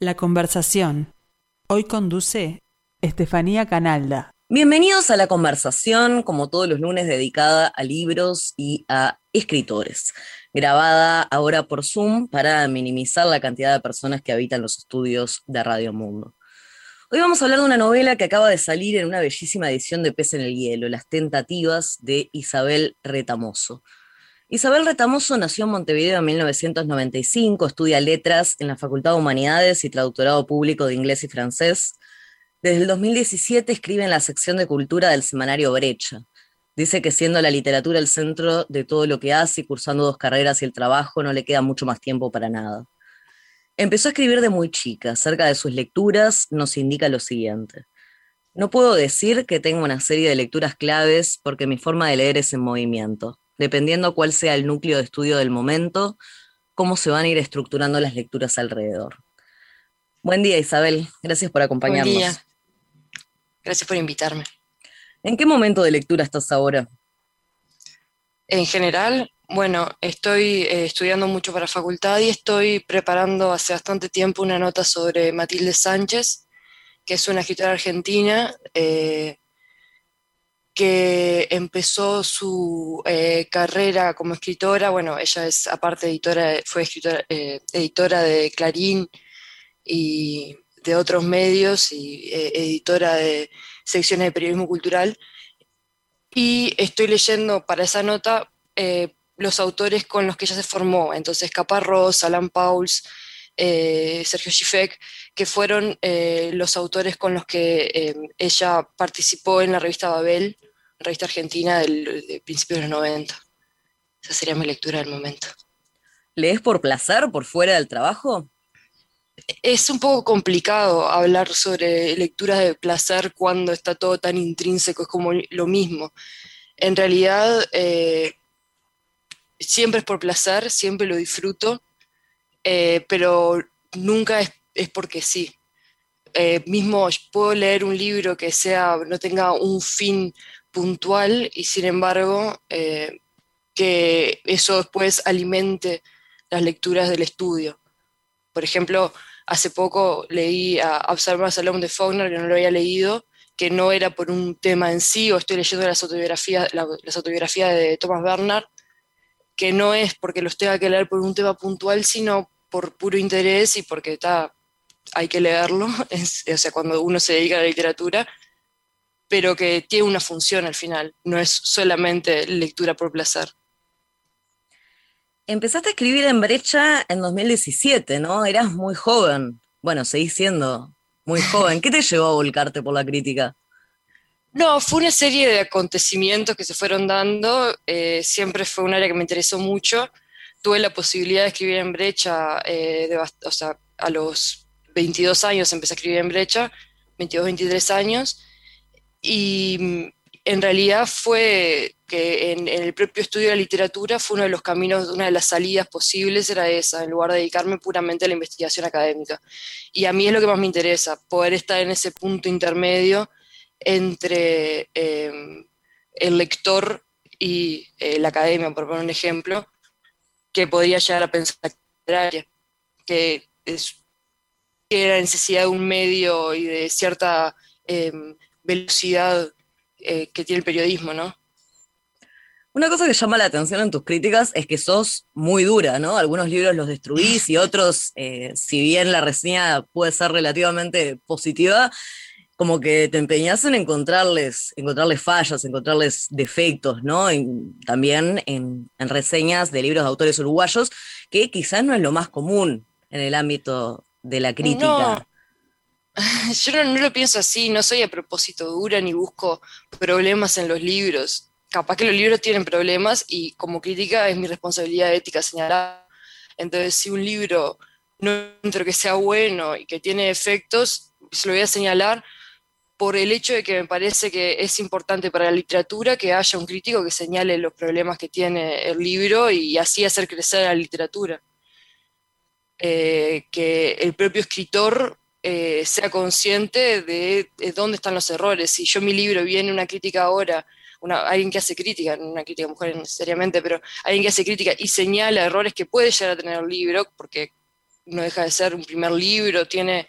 La conversación. Hoy conduce Estefanía Canalda. Bienvenidos a la conversación, como todos los lunes, dedicada a libros y a escritores. Grabada ahora por Zoom para minimizar la cantidad de personas que habitan los estudios de Radio Mundo. Hoy vamos a hablar de una novela que acaba de salir en una bellísima edición de Pez en el Hielo, Las Tentativas de Isabel Retamoso. Isabel Retamoso nació en Montevideo en 1995, estudia letras en la Facultad de Humanidades y traductorado público de inglés y francés. Desde el 2017 escribe en la sección de cultura del semanario Brecha. Dice que siendo la literatura el centro de todo lo que hace y cursando dos carreras y el trabajo, no le queda mucho más tiempo para nada. Empezó a escribir de muy chica. Cerca de sus lecturas nos indica lo siguiente. No puedo decir que tengo una serie de lecturas claves porque mi forma de leer es en movimiento dependiendo cuál sea el núcleo de estudio del momento, cómo se van a ir estructurando las lecturas alrededor. Buen día, Isabel. Gracias por acompañarnos. Buen día. Gracias por invitarme. ¿En qué momento de lectura estás ahora? En general, bueno, estoy eh, estudiando mucho para facultad y estoy preparando hace bastante tiempo una nota sobre Matilde Sánchez, que es una escritora argentina eh, que empezó su eh, carrera como escritora, bueno, ella es aparte editora, fue escritora, eh, editora de Clarín y de otros medios y eh, editora de secciones de periodismo cultural. Y estoy leyendo para esa nota los autores con los que ella se formó, entonces Caparrós, Alan Pauls, Sergio Schifek, que fueron los autores con los que ella participó en la revista Babel revista argentina del, de principios de los 90. Esa sería mi lectura del momento. ¿Lees por placer, por fuera del trabajo? Es un poco complicado hablar sobre lecturas de placer cuando está todo tan intrínseco, es como lo mismo. En realidad, eh, siempre es por placer, siempre lo disfruto, eh, pero nunca es, es porque sí. Eh, mismo puedo leer un libro que sea, no tenga un fin puntual y sin embargo eh, que eso después alimente las lecturas del estudio. Por ejemplo, hace poco leí a Observer Salón de Faulkner, que no lo había leído, que no era por un tema en sí, o estoy leyendo las autobiografías, las autobiografías de Thomas Bernard, que no es porque los tenga que leer por un tema puntual, sino por puro interés y porque está, hay que leerlo, o sea, cuando uno se dedica a la literatura, pero que tiene una función al final, no es solamente lectura por placer. Empezaste a escribir en Brecha en 2017, ¿no? Eras muy joven. Bueno, seguís siendo muy joven. ¿Qué te llevó a volcarte por la crítica? No, fue una serie de acontecimientos que se fueron dando. Eh, siempre fue un área que me interesó mucho. Tuve la posibilidad de escribir en Brecha, eh, o sea, a los 22 años empecé a escribir en Brecha, 22, 23 años y mm, en realidad fue que en, el propio estudio de la literatura fue uno de los caminos, una de las salidas posibles era esa, en lugar de dedicarme puramente a la investigación académica. Y a mí es lo que más me interesa, poder estar en ese punto intermedio entre em, el lector y eh, la academia, por poner un ejemplo, que podría llegar a pensar que es que era necesidad de un medio y de cierta em, velocidad eh, que tiene el periodismo, ¿no? Una cosa que llama la atención en tus críticas es que sos muy dura, ¿no? Algunos libros los destruís y otros, eh, si bien la reseña puede ser relativamente positiva, como que te empeñas en encontrarles, encontrarles fallas, encontrarles defectos, ¿no? también en, reseñas de libros de autores uruguayos, que quizás no es lo más común en el ámbito de la crítica. Yo no, lo pienso así, no soy a propósito dura ni busco problemas en los libros. Capaz que los libros tienen problemas y como crítica es mi responsabilidad ética señalar. Entonces, si un libro no encuentro que sea bueno y que tiene efectos, se lo voy a señalar por el hecho de que me parece que es importante para la literatura que haya un crítico que señale los problemas que tiene el libro y así hacer crecer la literatura. Eh, que el propio escritor eh, sea consciente de, dónde están los errores. Si yo mi libro viene una crítica ahora, una, alguien que hace crítica, no una crítica mujer necesariamente, pero alguien que hace crítica y señala errores que puede llegar a tener el libro, porque no deja de ser un primer libro, tiene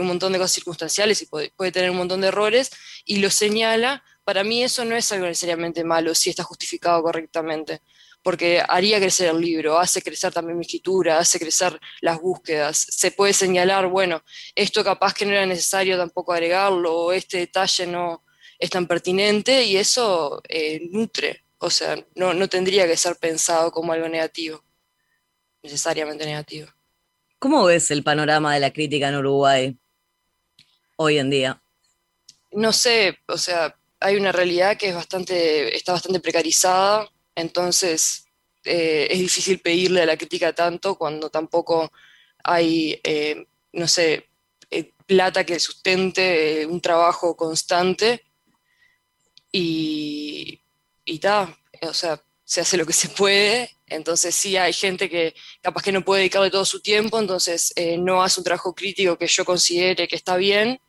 un montón de cosas circunstanciales y puede, puede, tener un montón de errores, y lo señala, para mí eso no es algo necesariamente malo si está justificado correctamente porque haría crecer el libro, hace crecer también mi escritura, hace crecer las búsquedas. Se puede señalar, bueno, esto capaz que no era necesario tampoco agregarlo, o este detalle no es tan pertinente, y eso eh, nutre, o sea, no, no tendría que ser pensado como algo negativo, necesariamente negativo. ¿Cómo ves el panorama de la crítica en Uruguay hoy en día? No sé, o sea, hay una realidad que es bastante, está bastante precarizada, entonces, eh, es difícil pedirle a la crítica tanto cuando tampoco hay, eh, no sé, eh, plata que sustente un trabajo constante. Y, y ta, o sea, se hace lo que se puede, entonces sí hay gente que capaz que no puede dedicarle todo su tiempo, entonces no hace un trabajo crítico que yo considere que está bien,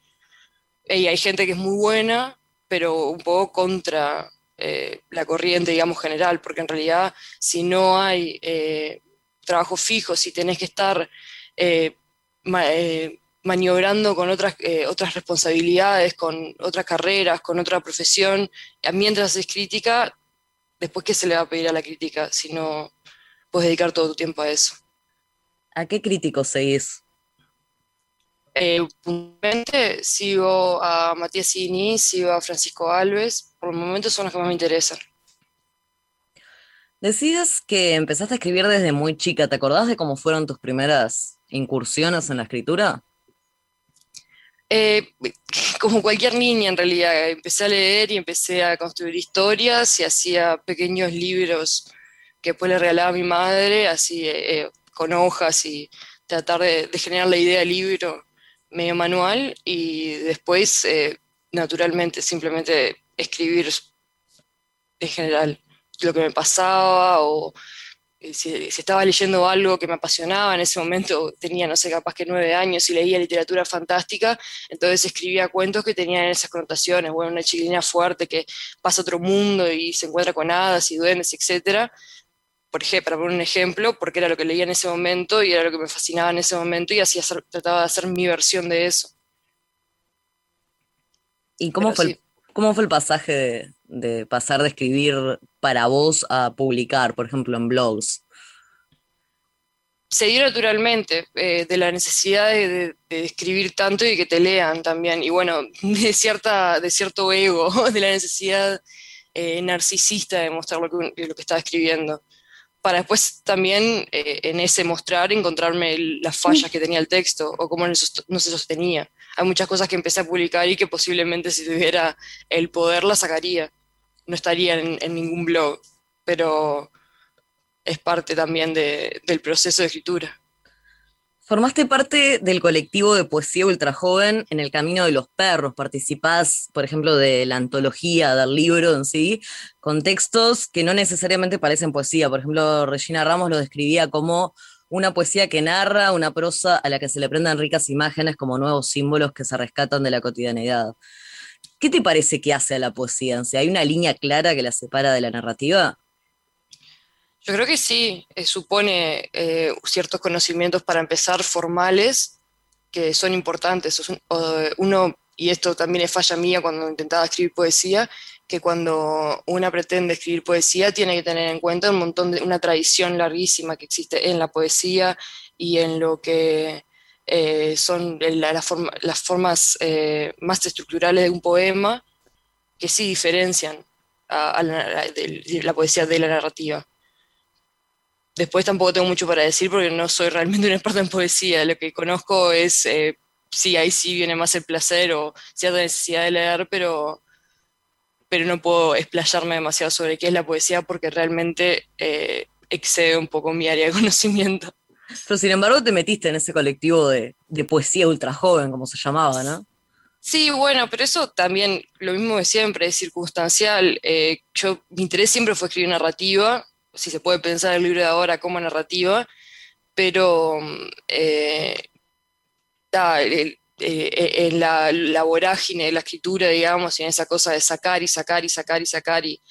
y hay gente que es muy buena, pero un poco contra eh, la corriente, digamos, general, porque en realidad si no hay eh, trabajo fijo, si tenés que estar eh, maniobrando con otras, otras responsabilidades, con otras carreras, con otra profesión, mientras haces crítica, después qué se le va a pedir a la crítica si no puedes dedicar todo tu tiempo a eso. ¿A qué crítico seguís? Eh, puntualmente sigo a Matías Ini, sigo a Francisco Alves, por el momento son los que más me interesan. Decías que empezaste a escribir desde muy chica, ¿te acordás de cómo fueron tus primeras incursiones en la escritura? Eh, como cualquier niña en realidad, empecé a leer y empecé a construir historias y hacía pequeños libros que después le regalaba a mi madre, así eh, con hojas y tratar de, de, generar la idea del libro medio manual y después, eh, naturalmente, simplemente escribir en general lo que me pasaba o eh, si, estaba leyendo algo que me apasionaba, en ese momento tenía, no sé, capaz que nueve años y leía literatura fantástica, entonces escribía cuentos que tenían esas connotaciones, bueno, una chiquilina fuerte que pasa a otro mundo y se encuentra con hadas y duendes, etcétera, por ejemplo, para poner un ejemplo, porque era lo que leía en ese momento y era lo que me fascinaba en ese momento y así trataba de hacer mi versión de eso. ¿Y cómo, fue el, cómo fue el pasaje de, pasar de escribir para vos a publicar, por ejemplo, en blogs? Se dio naturalmente, eh, de la necesidad de, escribir tanto y que te lean también. Y bueno, de, cierta, de cierto ego, de la necesidad eh, narcisista de mostrar lo que, lo que estaba escribiendo para después también eh, en ese mostrar encontrarme las fallas que tenía el texto o cómo no se sostenía. Hay muchas cosas que empecé a publicar y que posiblemente si tuviera el poder las sacaría. No estaría en, ningún blog, pero es parte también del proceso de escritura. Formaste parte del colectivo de poesía ultrajoven en el Camino de los Perros. Participás, por ejemplo, de la antología, del libro en sí, con textos que no necesariamente parecen poesía. Por ejemplo, Regina Ramos lo describía como una poesía que narra una prosa a la que se le prendan ricas imágenes como nuevos símbolos que se rescatan de la cotidianidad. ¿Qué te parece que hace a la poesía? ¿Hay una línea clara que la separa de la narrativa? Yo creo que sí, eh, supone eh, ciertos conocimientos para empezar formales que son importantes. Uno, y esto también es falla mía cuando intentaba escribir poesía, que cuando una pretende escribir poesía tiene que tener en cuenta un montón de una tradición larguísima que existe en la poesía y en lo que eh, son las formas más estructurales de un poema que sí diferencian a, la poesía de la narrativa. Después tampoco tengo mucho para decir porque no soy realmente un experto en poesía. Lo que conozco es, eh, sí, ahí sí viene más el placer o cierta necesidad de leer, pero, pero no puedo explayarme demasiado sobre qué es la poesía porque realmente eh, excede un poco mi área de conocimiento. Pero sin embargo te metiste en ese colectivo de, poesía ultra joven, como se llamaba, ¿no? Sí, bueno, pero eso también, lo mismo de siempre, es circunstancial. Eh, yo, mi interés siempre fue escribir narrativa, si se puede pensar el libro de ahora como narrativa, pero eh, eh, en la, vorágine de la escritura, digamos, y en esa cosa de sacar y sacar y sacar y sacar y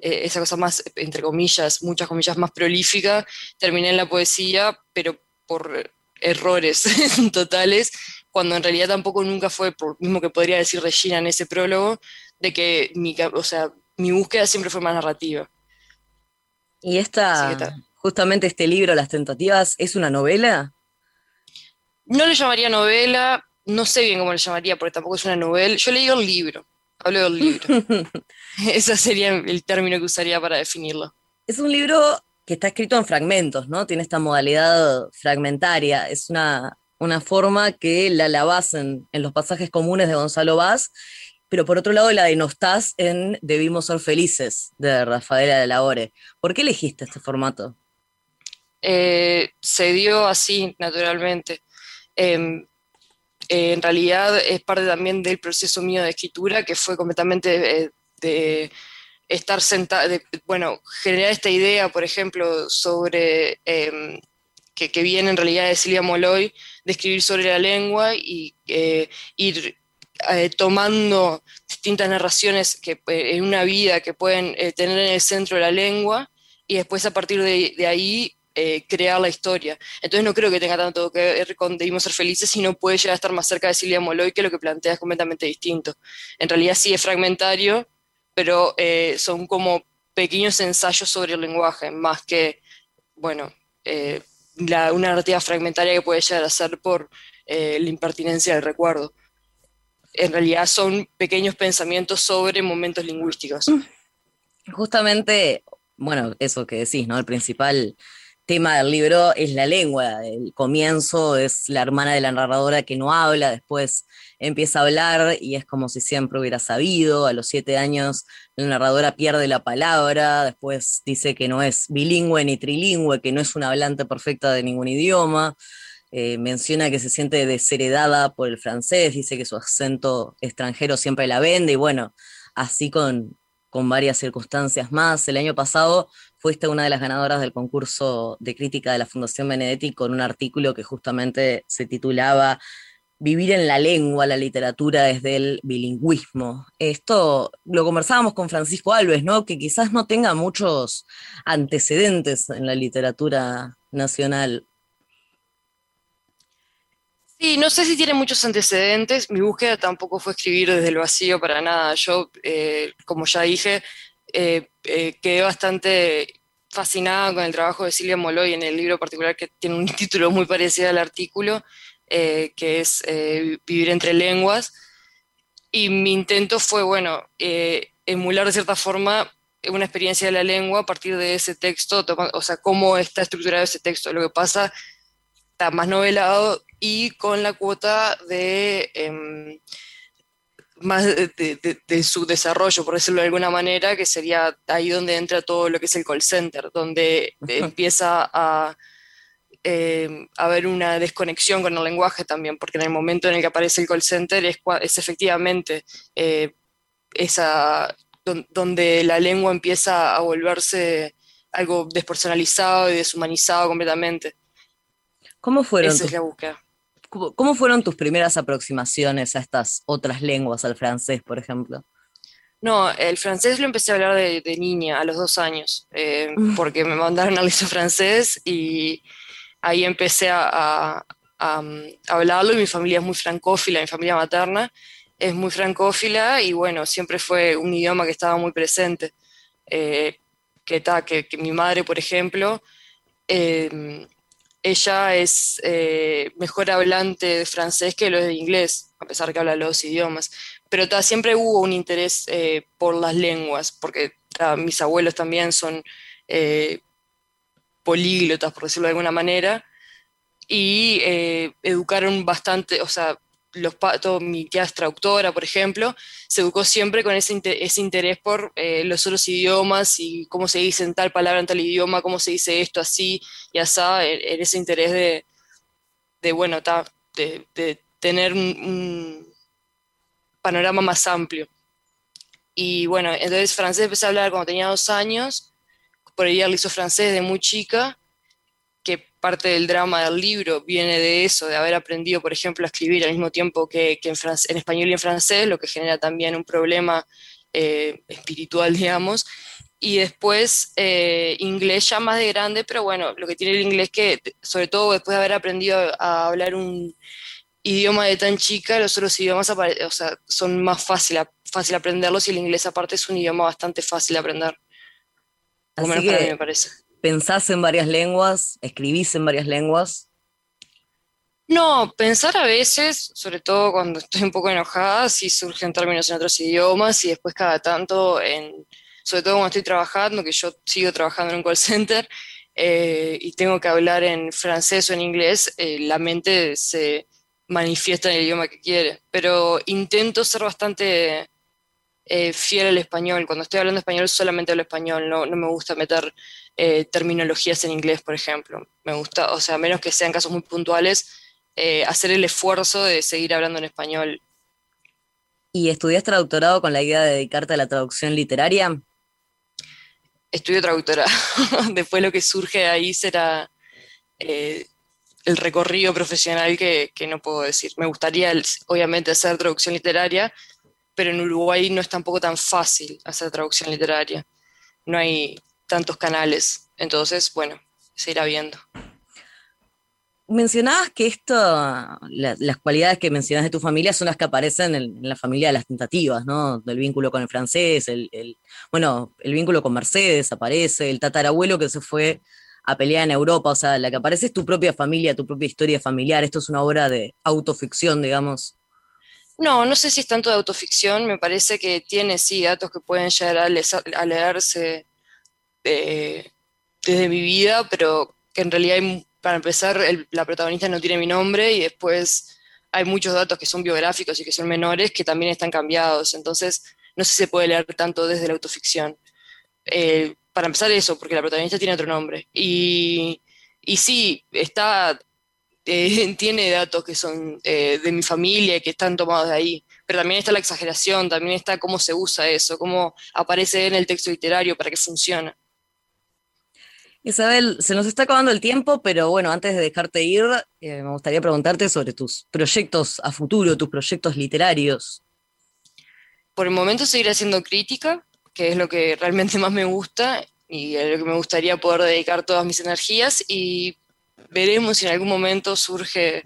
eh, esa cosa más, entre comillas, muchas comillas más prolífica, terminé en la poesía, pero por errores totales, cuando en realidad tampoco nunca fue, por mismo que podría decir Regina en ese prólogo, de que mi, o sea, mi búsqueda siempre fue más narrativa. Y esta, justamente este libro, Las Tentativas, ¿es una novela? No le llamaría novela, no sé bien cómo le llamaría, porque tampoco es una novela. Yo leí el libro, hablo del libro. Ese sería el término que usaría para definirlo. Es un libro que está escrito en fragmentos, ¿no? Tiene esta modalidad fragmentaria. Es una, una forma que la lavas en, en los pasajes comunes de Gonzalo Vaz, pero por otro lado la denostás en Debimos ser felices, de Rafaela de la Ore. ¿Por qué elegiste este formato? Eh, se dio así, naturalmente. Em, eh, en realidad es parte también del proceso mío de escritura, que fue completamente eh, de estar sentado, bueno, generar esta idea, por ejemplo, sobre, em, que, viene en realidad de Silvia Moloy, de escribir sobre la lengua y ir eh, tomando distintas narraciones que, eh, en una vida que pueden tener en el centro la lengua y después a partir de, de ahí crear la historia. Entonces no creo que tenga tanto que ver con Debimos ser felices, sino puede llegar a estar más cerca de Silvia Moloy, que lo que plantea es completamente distinto. En realidad sí es fragmentario, pero eh, son como pequeños ensayos sobre el lenguaje, más que, bueno, eh, una narrativa fragmentaria que puede llegar a ser por eh, la impertinencia del recuerdo. En realidad son pequeños pensamientos sobre momentos lingüísticos. Justamente, bueno, eso que decís, ¿no? El principal tema del libro es la lengua. El comienzo es la hermana de la narradora que no habla, después empieza a hablar y es como si siempre hubiera sabido. A los siete años la narradora pierde la palabra, después dice que no es bilingüe ni trilingüe, que no es una hablante perfecta de ningún idioma. Eh, menciona que se siente desheredada por el francés, dice que su acento extranjero siempre la vende y bueno, así con, con varias circunstancias más. El año pasado fuiste una de las ganadoras del concurso de crítica de la Fundación Benedetti con un artículo que justamente se titulaba Vivir en la lengua, la literatura desde el bilingüismo. Esto lo conversábamos con Francisco Alves, ¿no? Que quizás no tenga muchos antecedentes en la literatura nacional. Sí, no sé si tiene muchos antecedentes. Mi búsqueda tampoco fue escribir desde el vacío para nada. Yo, eh, como ya dije, eh, eh, quedé bastante fascinada con el trabajo de Silvia Moloy en el libro particular que tiene un título muy parecido al artículo, eh, que es Vivir entre lenguas. Y mi intento fue, bueno, emular de cierta forma una experiencia de la lengua a partir de ese texto, o sea, cómo está estructurado ese texto. Lo que pasa está más novelado y con la cuota de em, más de, su desarrollo, por decirlo de alguna manera, que sería ahí donde entra todo lo que es el call center, donde empieza a eh, haber una desconexión con el lenguaje también, porque en el momento en el que aparece el call center es, es efectivamente eh, esa, donde la lengua empieza a volverse algo despersonalizado y deshumanizado completamente. ¿Cómo fueron? Esa es la búsqueda. ¿Cómo fueron tus primeras aproximaciones a estas otras lenguas, al francés, por ejemplo? No, el francés lo empecé a hablar de, niña, a los dos años, eh, mm. porque me mandaron al liceo francés y ahí empecé a, hablarlo y mi familia es muy francófila, mi familia materna es muy francófila y bueno, siempre fue un idioma que estaba muy presente. Eh, que, que, mi madre, por ejemplo, eh, ella es eh, mejor hablante de francés que lo de inglés, a pesar que habla los idiomas. Pero siempre hubo un interés eh, por las lenguas, porque mis abuelos también son eh, políglotas, por decirlo de alguna manera, y educaron bastante, o sea, los, mi tía es traductora, por ejemplo, se educó siempre con ese, ese interés por eh, los otros idiomas y cómo se dice en tal palabra en tal idioma, cómo se dice esto así y así, en, ese interés de, de bueno, de, tener un, panorama más amplio. Y bueno, entonces francés empecé a hablar cuando tenía dos años, por ahí al hizo francés de muy chica, parte del drama del libro viene de eso, de haber aprendido, por ejemplo, a escribir al mismo tiempo que, en, español y en francés, lo que genera también un problema eh, espiritual, digamos. y después eh, inglés ya más de grande, pero bueno, lo que tiene el inglés que, sobre todo después de haber aprendido a hablar un idioma de tan chica, los otros idiomas o sea, son más fácil, fácil aprenderlos y el inglés aparte es un idioma bastante fácil de aprender. Así menos que me parece. ¿Pensás en varias lenguas? ¿Escribís en varias lenguas? No, pensar a veces, sobre todo cuando estoy un poco enojada, si surgen términos en otros idiomas y después cada tanto sobre todo cuando estoy trabajando, que yo sigo trabajando en un call center eh, y tengo que hablar en francés o en inglés, eh, la mente se manifiesta en el idioma que quiere. Pero intento ser bastante eh, fiel al español. Cuando estoy hablando español solamente hablo español, no, no me gusta meter terminologías en inglés, por ejemplo. Me gusta, o sea, a menos que sean casos muy puntuales, hacer el esfuerzo de seguir hablando en español. ¿Y estudias traductorado con la idea de dedicarte a la traducción literaria? estudio traductora. Después lo que surge ahí será eh, el recorrido profesional que, no puedo decir. Me gustaría, obviamente, hacer traducción literaria, pero en Uruguay no es tampoco tan fácil hacer traducción literaria. No hay tantos canales. Entonces, bueno, se irá viendo. Mencionabas que esto, las cualidades que mencionas de tu familia son las que aparecen en, la familia de las tentativas, ¿no? Del vínculo con el francés, el, bueno, el vínculo con Mercedes aparece, el tatarabuelo que se fue a pelear en Europa, o sea, la que aparece es tu propia familia, tu propia historia familiar, esto es una obra de autoficción, digamos. No, no sé si es tanto de autoficción, me parece que tiene sí datos que pueden llegar a, leerse eh, desde mi vida, pero que en realidad hay para empezar, la protagonista no tiene mi nombre y después hay muchos datos que son biográficos y que son menores que también están cambiados. Entonces, no sé si se puede leer tanto desde la autoficción. Eh, para empezar eso, porque la protagonista tiene otro nombre. Y, y sí, está, eh, tiene datos que son eh, de mi familia y que están tomados de ahí. Pero también está la exageración, también está cómo se usa eso, cómo aparece en el texto literario para que funcione. Isabel, se nos está acabando el tiempo, pero bueno, antes de dejarte ir, eh, me gustaría preguntarte sobre tus proyectos a futuro, tus proyectos literarios. Por el momento seguir haciendo crítica, que es lo que realmente más me gusta y a lo que me gustaría poder dedicar todas mis energías y veremos si en algún momento surge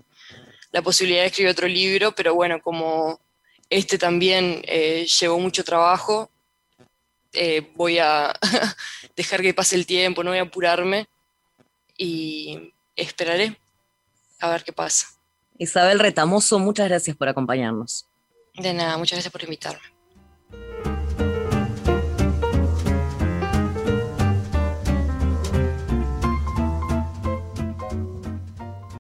la posibilidad de escribir otro libro, pero bueno, como este también eh, llevó mucho trabajo, eh, voy a dejar que pase el tiempo, no voy a apurarme y esperaré a ver qué pasa. Isabel Retamoso, muchas gracias por acompañarnos. De nada, muchas gracias por invitarme.